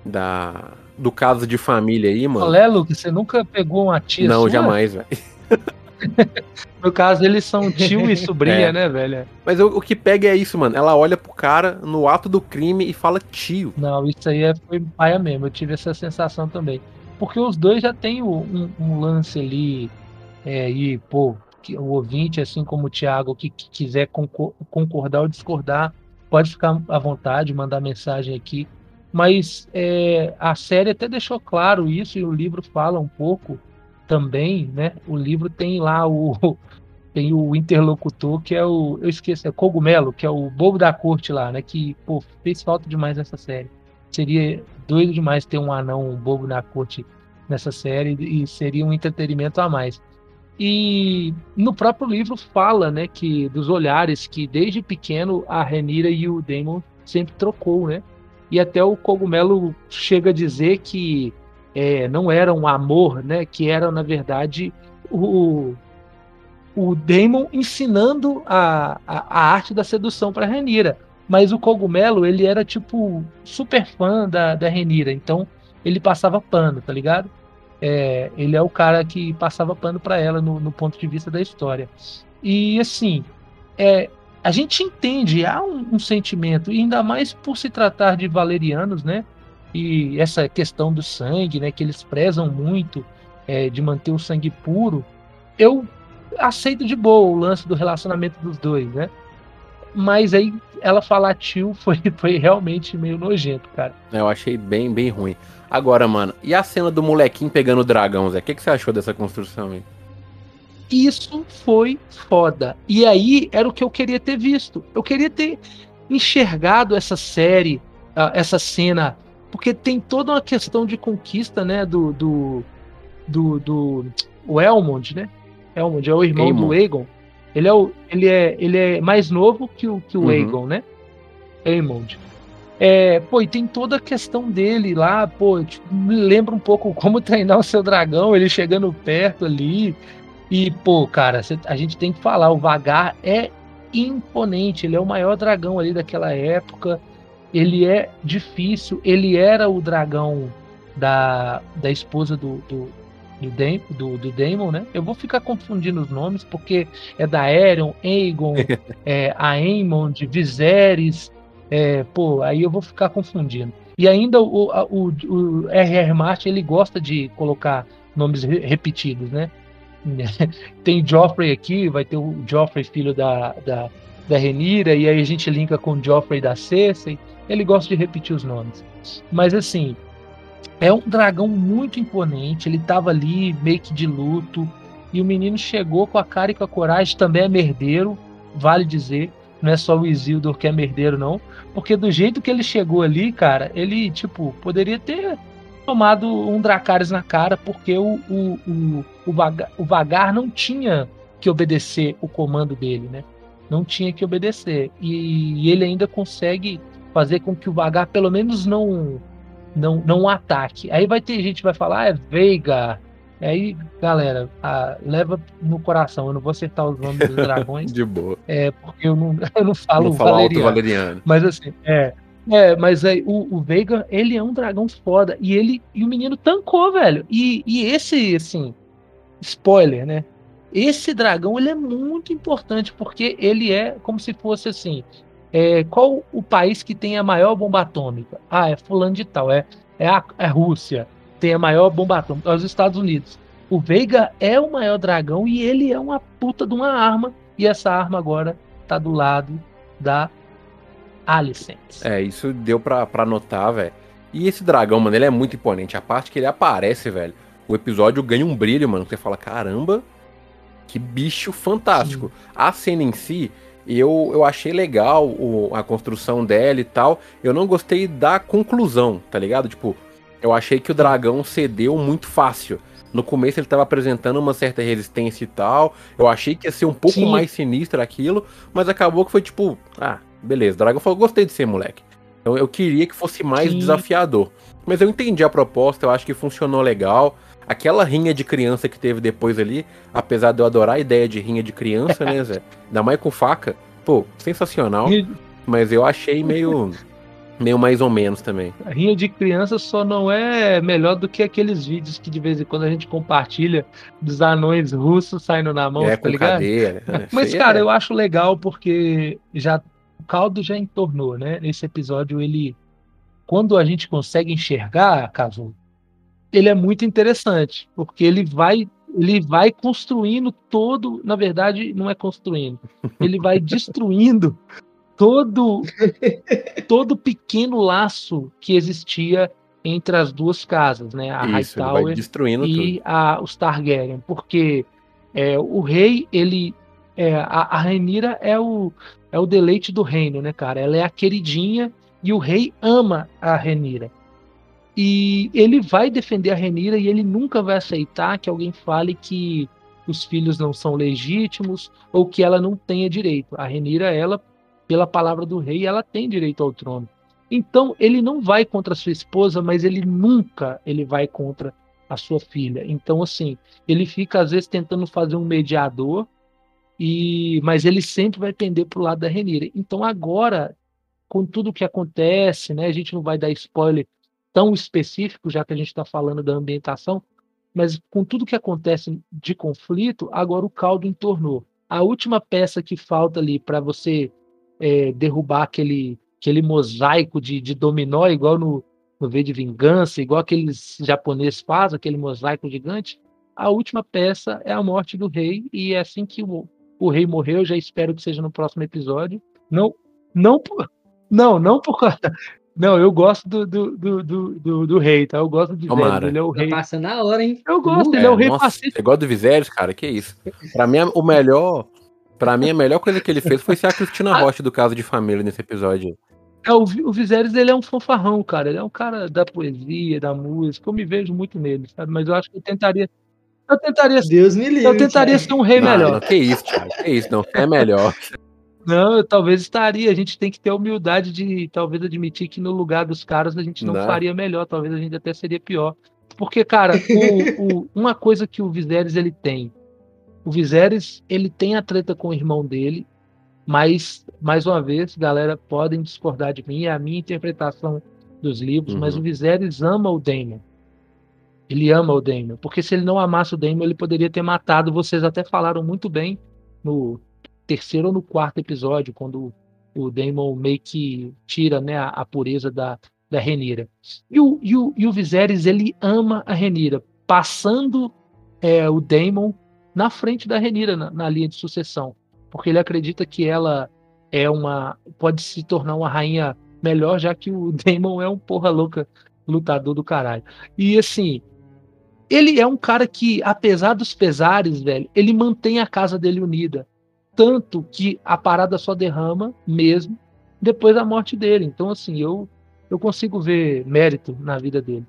Speaker 3: da do caso de família aí, mano.
Speaker 2: Olé, Luke, você nunca pegou uma tia
Speaker 3: Não, sua? jamais, velho.
Speaker 2: no caso, eles são tio e sobrinha, é. né, velho?
Speaker 3: Mas o, o, que pega é isso, mano. Ela olha pro cara no ato do crime e fala tio.
Speaker 2: Não, isso aí é, foi paia mesmo. Eu tive essa sensação também. Porque os dois já têm um, um lance ali. É, e, pô, o ouvinte, assim como o Thiago, que, que quiser concordar ou discordar, pode ficar à vontade, mandar mensagem aqui. Mas é, a série até deixou claro isso e o livro fala um pouco também, né? O livro tem lá o tem o interlocutor que é o eu esqueço, é Cogumelo, que é o bobo da corte lá, né? Que pô, fez falta demais nessa série. Seria doido demais ter um anão um bobo na corte nessa série e seria um entretenimento a mais. E no próprio livro fala, né, que dos olhares que desde pequeno a Renira e o Daemon sempre trocou, né? E até o Cogumelo chega a dizer que é, não era um amor, né? Que era na verdade o o Daemon ensinando a, a, a arte da sedução para Renira. Mas o Cogumelo, ele era tipo super fã da, da Renira, então ele passava pano, tá ligado? É, ele é o cara que passava pano para ela no, no, ponto de vista da história. E assim, é, a gente entende, há um, um, sentimento, ainda mais por se tratar de valerianos, né? E essa questão do sangue, né? Que eles prezam muito é, de manter o sangue puro. Eu aceito de boa o lance do relacionamento dos dois, né? Mas aí ela falar tio foi, foi realmente meio nojento, cara.
Speaker 3: Eu achei bem, bem ruim. Agora, mano, e a cena do molequinho pegando o dragão, Zé? O que, que você achou dessa construção aí?
Speaker 2: Isso foi foda. E aí era o que eu queria ter visto. Eu queria ter enxergado essa série, ah, essa cena, porque tem toda uma questão de conquista, né? Do. do, do, do o Elmond, né? Elmond é o irmão Aemon. do Aegon. Ele é, o, ele, é, ele é mais novo que o, que o uhum. Aegon, né? Aemond. É, pô, e tem toda a questão dele lá, pô, tipo, me lembra um pouco como treinar o seu dragão, ele chegando perto ali. E, pô, cara, a gente tem que falar, o Vagar é imponente, ele é o maior dragão ali daquela época. Ele é difícil, ele era o dragão da, da esposa do, do, do, Dam do, do Daemon, né? Eu vou ficar confundindo os nomes, porque é da Aeron, Aegon, é, Aemond, Viserys, é, pô, aí eu vou ficar confundindo. E ainda o, o, o R.R. Martin, ele gosta de colocar nomes re repetidos, né? Tem Joffrey aqui, vai ter o Joffrey, filho da, da, da Renira, e aí a gente linka com o Joffrey da Cersei. Ele gosta de repetir os nomes. Mas assim, é um dragão muito imponente, ele estava ali meio que de luto, e o menino chegou com a cara e com a coragem, também é merdeiro, vale dizer, não é só o Isildur que é merdeiro não, porque do jeito que ele chegou ali, cara, ele, tipo, poderia ter tomado um Dracarys na cara, porque o, o, o, o, Vagar, o Vagar não tinha que obedecer o comando dele, né? Não tinha que obedecer. E, e ele ainda consegue fazer com que o Vagar pelo menos não não, não ataque. Aí vai ter gente que vai falar, ah, é Veiga. Aí, galera, ah, leva no coração. Eu não vou acertar os nomes dos dragões.
Speaker 3: De boa.
Speaker 2: É, porque eu não, eu não falo
Speaker 3: não valeriano. valeriano.
Speaker 2: Mas assim, é. É, mas aí o, o Veiga, ele é um dragão foda. E ele e o menino tancou, velho. E, e esse, assim, spoiler, né? Esse dragão, ele é muito importante, porque ele é como se fosse assim, é, qual o país que tem a maior bomba atômica? Ah, é fulano de tal, é, é a é Rússia, tem a maior bomba atômica, é os Estados Unidos. O Veiga é o maior dragão e ele é uma puta de uma arma, e essa arma agora tá do lado da Alicent.
Speaker 3: É, isso deu pra, pra notar, velho. E esse dragão, mano, ele é muito imponente. A parte que ele aparece, velho, o episódio ganha um brilho, mano. Você fala, caramba, que bicho fantástico. Sim. A cena em si, eu, eu achei legal o, a construção dela e tal. Eu não gostei da conclusão, tá ligado? Tipo, eu achei que o dragão cedeu muito fácil. No começo ele tava apresentando uma certa resistência e tal. Eu achei que ia ser um pouco Sim. mais sinistro aquilo, mas acabou que foi tipo, ah, beleza. O dragão falou, gostei de ser moleque. Então eu queria que fosse mais Sim. desafiador. Mas eu entendi a proposta, eu acho que funcionou legal. Aquela rinha de criança que teve depois ali, apesar de eu adorar a ideia de rinha de criança, né, Zé? Ainda mais com faca. Pô, sensacional. Mas eu achei meio. meio mais ou menos também.
Speaker 2: A rinha de criança só não é melhor do que aqueles vídeos que de vez em quando a gente compartilha dos anões russos saindo na mão,
Speaker 3: é, tá ligado? Cadeia,
Speaker 2: né? Mas, cara, é... eu acho legal porque já o caldo já entornou, né? Nesse episódio, ele. Quando a gente consegue enxergar, caso ele é muito interessante, porque ele vai ele vai construindo todo, na verdade, não é construindo, ele vai destruindo todo todo pequeno laço que existia entre as duas casas, né, a Isso, Hightower e tudo. a, os Targaryen, porque é, o rei ele é, a, a Rhaenyra é o é o deleite do reino, né, cara? Ela é a queridinha e o rei ama a Rhaenyra. E ele vai defender a Renira e ele nunca vai aceitar que alguém fale que os filhos não são legítimos ou que ela não tenha direito. A Renira, ela, pela palavra do rei, ela tem direito ao trono. Então ele não vai contra a sua esposa, mas ele nunca ele vai contra a sua filha. Então assim, ele fica às vezes tentando fazer um mediador e mas ele sempre vai pender para o lado da Renira. Então agora com tudo o que acontece, né, a gente não vai dar spoiler tão específico, já que a gente está falando da ambientação, mas com tudo que acontece de conflito, agora o caldo entornou. A última peça que falta ali para você é, derrubar aquele, aquele mosaico de, de dominó, igual no, no V de Vingança, igual aqueles japoneses fazem, aquele mosaico gigante, a última peça é a morte do rei, e é assim que o, o rei morreu, já espero que seja no próximo episódio. Não, não, não, não por não, eu gosto do, do, do, do, do rei, tá? Eu gosto de
Speaker 3: Tomara.
Speaker 2: Ele é o rei.
Speaker 1: passando na hora, hein?
Speaker 2: Eu gosto, ele é o rei
Speaker 3: nossa,
Speaker 2: pacífico.
Speaker 3: Você gosta do Viserys, cara? Que isso? Pra mim, o melhor. Pra mim, a melhor coisa que ele fez foi ser a Cristina Rocha do caso de família nesse episódio.
Speaker 2: É, o, o Viserys, ele é um fanfarrão, cara. Ele é um cara da poesia, da música. Eu me vejo muito nele, sabe? Mas eu acho que eu tentaria. Eu tentaria,
Speaker 1: Deus me livre.
Speaker 2: eu tentaria ser um rei
Speaker 3: Não,
Speaker 2: melhor.
Speaker 3: não, que isso, Thiago? Que isso, não. É melhor.
Speaker 2: Não, talvez estaria. A gente tem que ter a humildade de talvez admitir que no lugar dos caras a gente não
Speaker 3: Né?
Speaker 2: faria melhor. Talvez a gente até seria pior. Porque, cara, o- o- uma coisa que o Viserys ele tem. O Viserys ele tem a treta com o irmão dele, mas mais uma vez, galera, podem discordar de mim, é a minha interpretação dos livros, mas
Speaker 3: Uhum.
Speaker 2: o Viserys ama o Daemon. Ele ama o Daemon, porque se ele não amasse o Daemon, ele poderia ter matado. Vocês até falaram muito bem no terceiro ou no quarto episódio, quando o Daemon meio que tira né, a, a pureza da, da Renira. E o, e, o, e o Viserys, ele ama a Renira, passando é, o Daemon na frente da Renira, na, na linha de sucessão. Porque ele acredita que ela é uma. pode se tornar uma rainha melhor, já que o Daemon é um porra louca lutador do caralho. E assim, ele é um cara que, apesar dos pesares, velho, ele mantém a casa dele unida. Tanto que a parada só derrama mesmo depois da morte dele. Então, assim, eu, eu consigo ver mérito na vida dele.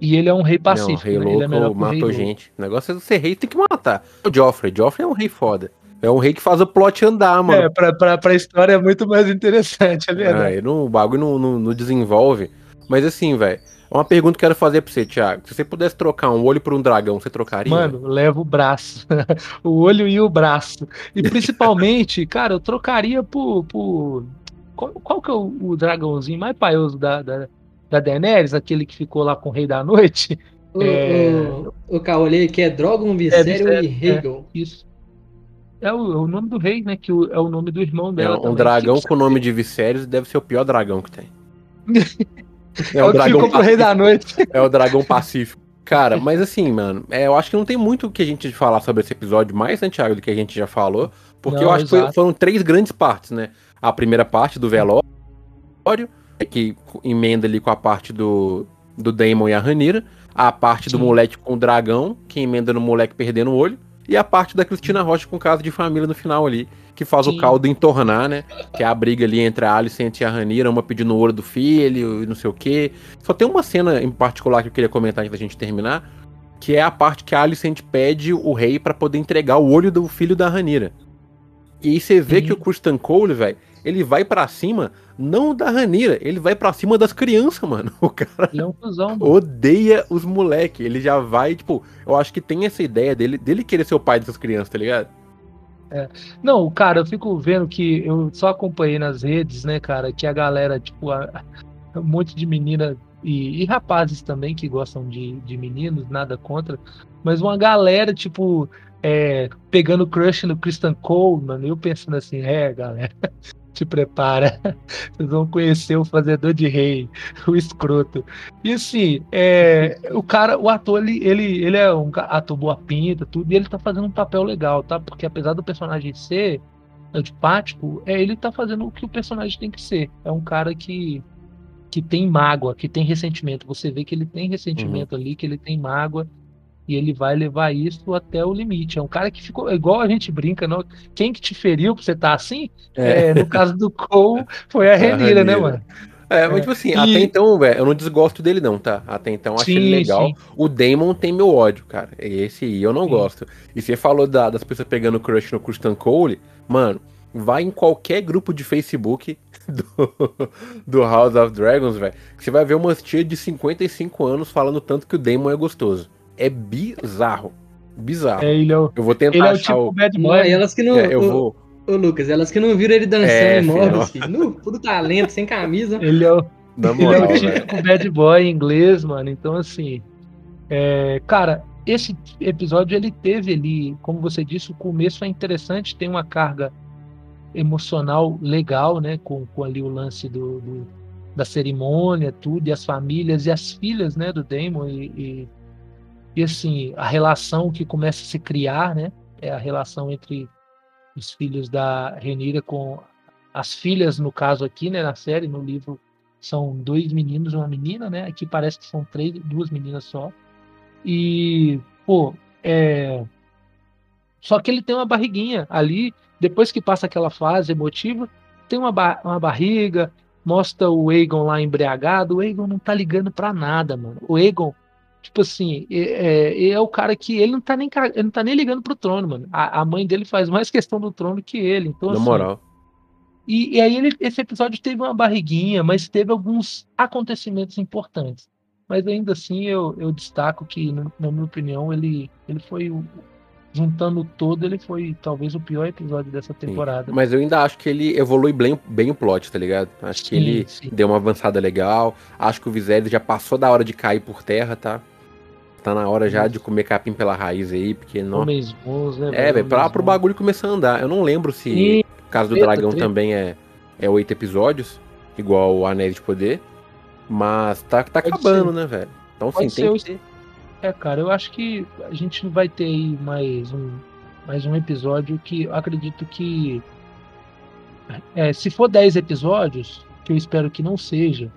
Speaker 2: E ele é um rei
Speaker 3: Não,
Speaker 2: pacífico.
Speaker 3: rei
Speaker 2: né? Ele é melhor
Speaker 3: louco
Speaker 2: que o rei
Speaker 3: matou
Speaker 2: louco.
Speaker 3: gente. O negócio é ser rei, tem que matar. O Joffrey. Joffrey é um rei foda. É um rei que faz o plot andar, mano.
Speaker 2: É, pra, pra, pra história é muito mais interessante, é verdade.
Speaker 3: É, não, o bagulho não, não- não desenvolve. Mas assim, velho, uma pergunta que eu quero fazer pra você, Thiago. Se você pudesse trocar um olho por um dragão, você trocaria?
Speaker 2: Mano, leva o braço. o olho e o braço. E principalmente, cara, eu trocaria por. por... Qual, qual que é o, o dragãozinho mais paioso da, da, da Daenerys? Aquele que ficou lá com o Rei da Noite?
Speaker 1: O,
Speaker 2: É.
Speaker 1: o, o Caolê aqui é Drogon, Viserion e
Speaker 2: Viserion, é. Isso. É o, é o nome do rei, né? Que o- é o nome do irmão
Speaker 3: É,
Speaker 2: dela.
Speaker 3: um
Speaker 2: também.
Speaker 3: dragão com o nome de Viserys deve ser o pior dragão que tem.
Speaker 2: É o que ficou pro Rei da Noite.
Speaker 3: É o dragão pacífico. Cara, mas assim, mano, é, eu acho que não tem muito o que a gente falar sobre esse episódio, mais, Santiago, do que a gente já falou, porque
Speaker 2: Não,
Speaker 3: eu acho que foi-
Speaker 2: exato.
Speaker 3: foram três grandes partes, né? A primeira parte do velório, que emenda ali com a parte do, do Daemon e a Ranira, a parte do
Speaker 2: Sim.
Speaker 3: moleque com o dragão, que emenda no moleque perdendo o olho, e a parte da Cristina Rocha com o caso de família no final ali, que faz o
Speaker 2: Sim.
Speaker 3: caldo entornar, né? Que é a briga ali entre a Alicent e a Ranira, uma pedindo o ouro do filho e não sei o quê. Só tem uma cena em particular que eu queria comentar antes da gente terminar, que é a parte que a Alicent pede o rei pra poder entregar o olho do filho da Ranira. E aí você vê
Speaker 2: Sim.
Speaker 3: que o Christian Cole, velho, ele vai pra cima não da Ranira, ele vai pra cima das crianças, mano. O cara
Speaker 2: é um cuzão,
Speaker 3: odeia os moleque. Ele já vai, tipo, eu acho que tem essa ideia dele, dele querer ser o pai dessas crianças, tá ligado?
Speaker 2: Não, cara, eu fico vendo que eu só acompanhei nas redes, né, cara, que a galera, tipo, a- um monte de menina e, e rapazes também que gostam de, de meninos, nada contra, mas uma galera, tipo, é, pegando crush no Christian Cole, mano, eu pensando assim, é, galera, te prepara, vocês vão conhecer o fazedor de rei, o escroto. E assim, é, o cara, o ator, ele, ele, ele é um ator boa pinta, tudo, e ele tá fazendo um papel legal, tá? Porque apesar do personagem ser antipático, é, ele tá fazendo o que o personagem tem que ser. É um cara que, que tem mágoa, que tem ressentimento. Você vê que ele tem ressentimento ali, que ele tem mágoa, e ele vai levar isso até o limite. É um cara que ficou, igual a gente brinca, não? quem que te feriu pra você estar assim? É, no caso do Cole, foi a Renira, né, mano?
Speaker 3: É, mas tipo assim,
Speaker 2: E-
Speaker 3: até então, velho, eu não desgosto dele não, tá? Até então eu achei
Speaker 2: Sim,
Speaker 3: ele legal.
Speaker 2: sim.
Speaker 3: O Damon tem meu ódio, cara. Esse aí eu não
Speaker 2: Sim.
Speaker 3: gosto. E você falou da- das pessoas pegando crush no Christian Cole, mano, vai em qualquer grupo de Facebook do, do House of Dragons, velho, você vai ver umas tia de 55 anos falando tanto que o Damon é gostoso. É bizarro. Bizarro.
Speaker 2: É, ele é o,
Speaker 3: Eu vou tentar
Speaker 2: ele é o
Speaker 3: achar
Speaker 2: tipo
Speaker 3: o...
Speaker 2: bad
Speaker 1: Não,
Speaker 2: boy.
Speaker 1: e elas que não.
Speaker 3: É, eu
Speaker 1: ô,
Speaker 3: vou...
Speaker 1: ô, Lucas, elas que não viram ele dançando
Speaker 3: É,
Speaker 1: em
Speaker 3: ó.
Speaker 1: filho. Nu, Tudo talento, sem camisa.
Speaker 2: Ele é o,
Speaker 3: Na
Speaker 2: ele é
Speaker 3: moral,
Speaker 2: o típico bad boy inglês, mano. Então, assim. É, cara, esse episódio ele teve ali, como você disse, o começo é interessante, tem uma carga emocional legal, né? Com, com ali o lance do, do, da cerimônia, tudo, e as famílias e as filhas, né? Do Damon e, e, e, assim a relação que começa a se criar, né? É a relação entre os filhos da Renira com as filhas, no caso aqui, né? Na série, no livro são dois meninos e uma menina, né? Aqui parece que são três, duas meninas só. E, pô, é. Só que ele tem uma barriguinha ali, depois que passa aquela fase emotiva, tem uma, ba uma barriga, mostra o Aegon lá embriagado. O Aegon não tá ligando pra nada, mano. O Aegon, tipo assim, é, é, é o cara que ele não tá nem, ele não tá nem ligando pro trono, mano. A, a, mãe dele faz mais questão do trono que ele. Então,
Speaker 3: Na
Speaker 2: assim,
Speaker 3: moral.
Speaker 2: E, e aí ele, esse episódio teve uma barriguinha, mas teve alguns acontecimentos importantes. Mas ainda assim eu, eu destaco que, na minha opinião, ele, ele foi juntando todo, ele foi talvez o pior episódio dessa temporada.
Speaker 3: Sim, mas eu ainda acho que ele evolui bem, bem o plot, tá ligado? Acho sim, que ele sim. deu uma avançada legal. Acho que o Viserys já passou da hora de cair por terra, tá? Tá na hora já de comer capim pela raiz aí, porque não.
Speaker 2: Bons, né,
Speaker 3: é, velho, pra, pro bagulho começar a andar. Eu não lembro se o caso do Dragão também é, é oito episódios, igual o Anéis de Poder. Mas tá, tá acabando, ser. né, velho? Então, sim, tem que.
Speaker 2: É, cara, eu acho que a gente vai ter aí mais um, mais um episódio que eu acredito que. É, se for 10 episódios, que eu espero que não seja.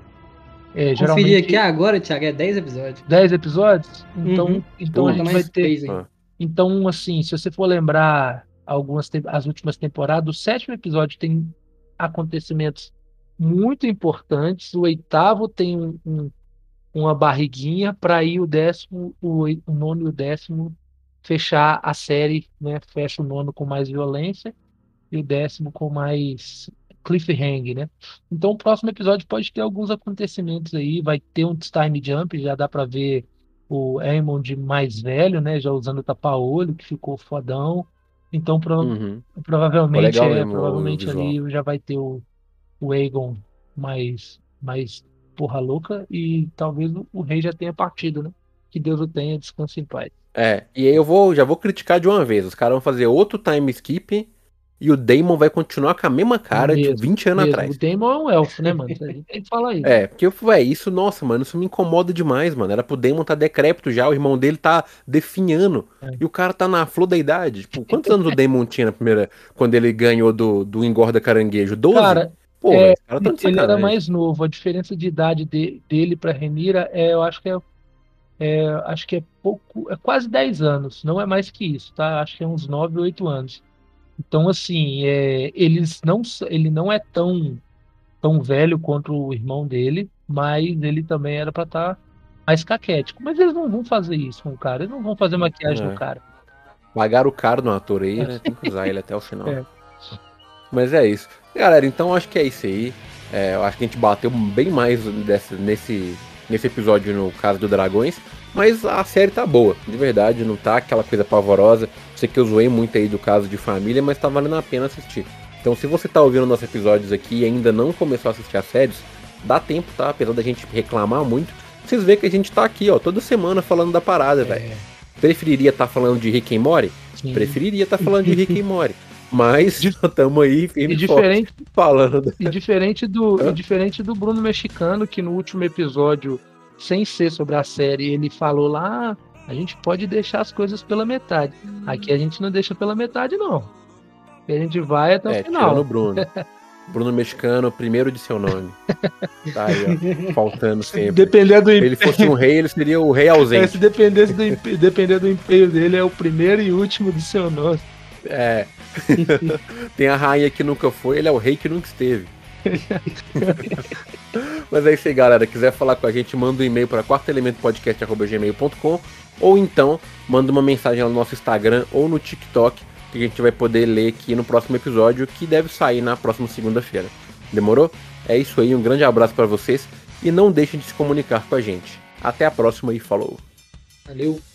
Speaker 1: É, geralmente... aqui agora, Thiago, é 10 episódios.
Speaker 2: 10 episódios? Então, uhum. então Pô, a gente vai ter. Então, assim, se você for lembrar algumas as últimas temporadas, o sétimo episódio tem acontecimentos muito importantes. O oitavo tem um, um uma barriguinha para ir o décimo, o, o, nono e o décimo fechar a série, né? Fecha o nono com mais violência e o décimo com mais cliffhanger, né? Então o próximo episódio pode ter alguns acontecimentos aí, vai ter um time jump, já dá para ver o Aemond mais velho, né? Já usando o tapa-olho, que ficou fodão. Então pro, uhum. provavelmente, é, provavelmente ali já vai ter o, o Aegon mais mais porra louca e talvez o, o rei já tenha partido, né? Que Deus o tenha, descanse em paz.
Speaker 3: É, e aí eu vou, já vou criticar de uma vez. Os caras vão fazer outro time skip e o Damon vai continuar com a mesma cara mesmo, de 20 anos mesmo. atrás.
Speaker 2: O Damon é um elfo, né, mano? A gente tem que falar isso.
Speaker 3: É, porque, ué, isso, nossa, mano, isso me incomoda demais, mano. Era pro Damon tá decrépito já, o irmão dele tá definhando. É. E o cara tá na flor da idade. Tipo, quantos anos o Damon tinha na primeira. Quando ele ganhou do, do Engorda Caranguejo? 12?
Speaker 2: Cara, Pô, é, tá ele era mais novo. A diferença de idade de, dele para Renira é, eu acho que é, é, acho que é pouco, é quase 10 anos. Não é mais que isso, tá? Acho que é uns 9, 8 anos. Então, assim, é, eles não, ele não é tão, tão velho quanto o irmão dele, mas ele também era para estar tá mais caquético. Mas eles não vão fazer isso com o cara, eles não vão fazer maquiagem é. no cara.
Speaker 3: Pagaram o caro no ator aí, né? Tem que usar ele até o final. É. Mas é isso. Galera, então acho que é isso aí. É, eu acho que a gente bateu bem mais desse, nesse, nesse episódio no caso do Dragões. Mas a série tá boa, de verdade, não tá aquela coisa pavorosa. Sei que eu zoei muito aí do caso de família, mas tá valendo a pena assistir. Então se você tá ouvindo nossos episódios aqui e ainda não começou a assistir as séries, dá tempo, tá? Apesar da gente reclamar muito, vocês veem que a gente tá aqui, ó, toda semana falando da parada, é. velho. Preferiria estar tá falando de Rick and Morty? Sim. Preferiria estar tá falando de Rick and Morty. Mas estamos aí firme
Speaker 2: e diferente, falando. E diferente do, e diferente do Bruno Mexicano, que no último episódio, sem ser sobre a série, ele falou lá: ah, a gente pode deixar as coisas pela metade. Aqui a gente não deixa pela metade, não. A gente vai até é, o final.
Speaker 3: No Bruno. Bruno Mexicano, primeiro de seu nome. Tá aí, ó, faltando sempre.
Speaker 2: Dependendo do
Speaker 3: Se ele fosse um rei, ele seria o rei ausente. É,
Speaker 2: se dependesse do, depender do empenho dele, é o primeiro e último de seu nome.
Speaker 3: É. Tem a rainha que nunca foi, ele é o rei que nunca esteve. Mas é isso aí, galera. Quiser falar com a gente, manda um e-mail para quartoelementopodcast.gmail.com ou então manda uma mensagem lá no nosso Instagram ou no TikTok que a gente vai poder ler aqui no próximo episódio, que deve sair na próxima segunda-feira. Demorou? É isso aí, um grande abraço para vocês e não deixem de se comunicar com a gente. Até a próxima e falou.
Speaker 1: Valeu!